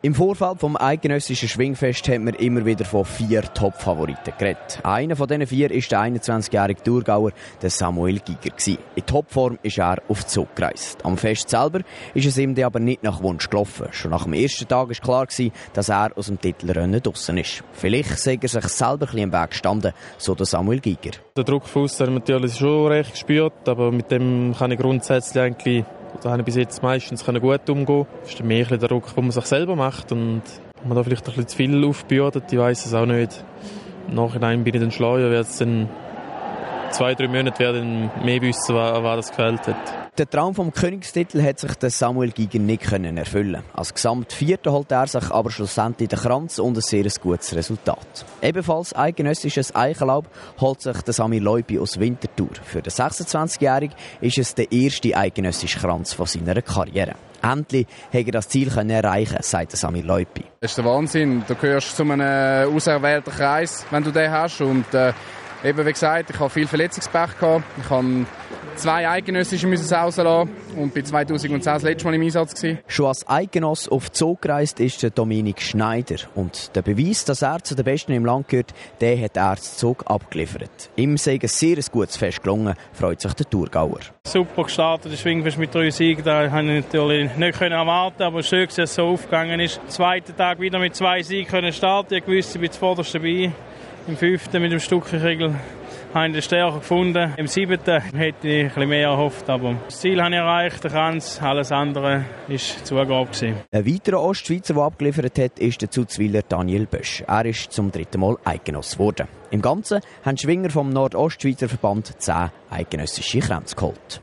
Im Vorfeld vom eidgenössischen Schwingfest hat man immer wieder von vier Top-Favoriten geredet. Einer von diesen vier ist der 21-jährige Thurgauer, der Samuel Giger. In Topform ist er auf Zug gereist. Am Fest selber ist es ihm aber nicht nach Wunsch gelaufen. Schon nach dem ersten Tag war klar, dass er aus dem Titelrennen draussen ist. Vielleicht sei er sich selber ein bisschen im Weg gestanden, so der Samuel Giger. Der Druck von haben wir natürlich schon recht gespürt, aber mit dem kann ich grundsätzlich eigentlich da habe ich bis jetzt meistens gut umgehen Das ist mehr der Druck, den man sich selber macht und man da vielleicht ein bisschen zu viel aufbürdet. Ich weiß es auch nicht. Im Nachhinein bin ich dann schleuer, werde es dann zwei, drei Monate werden mehr wissen, was das gefällt hat. Der Traum vom Königstitel hat sich der Samuel Giger nicht können erfüllen. Als Gesamtvierter holt er sich aber schlussendlich den Kranz und ein sehr gutes Resultat. Ebenfalls eidgenössisches Eichenlaub holt sich der Sami Leupi aus Winterthur. Für den 26-Jährigen ist es der erste eidgenössische Kranz von seiner Karriere. Endlich hat er das Ziel können erreichen, sagt Sami Leupi. Das ist der Wahnsinn. Du gehörst zu einem auserwählten Kreis, wenn du den hast. Und äh, eben wie gesagt, ich habe viel Verletzungspech gehabt. Ich habe zwei Eidgenössische müssen rauslassen und bei 2010 das letzte Mal im Einsatz gewesen. Schon als Eidgenoss auf Zug gereist ist der Dominik Schneider und der Beweis, dass er zu den Besten im Land gehört, den hat er zu Zug abgeliefert. Ihm sei ein sehr gutes Fest gelungen, freut sich der Thurgauer. Super gestartet, das Schwingfest mit drei Siegen, da habe ich natürlich nicht erwarten aber schön, dass es so aufgegangen ist. Am zweiten Tag wieder mit zwei Siegen können starten, ich wusste, ich bin zuvorderst dabei. Im fünften mit dem Stuckenriegel habe ich den stärker gefunden. Im siebten hätte ich ein mehr erhofft, aber das Ziel habe ich erreicht, der Kranz, alles andere war Zugabe. Gewesen. Ein weiterer Ostschweizer, der abgeliefert hat, ist der Zuzwiler Daniel Bösch. Er ist zum dritten Mal Eidgenoss geworden. Im Ganzen haben Schwinger vom Nordostschweizer Verband zehn eidgenössische Kränze geholt.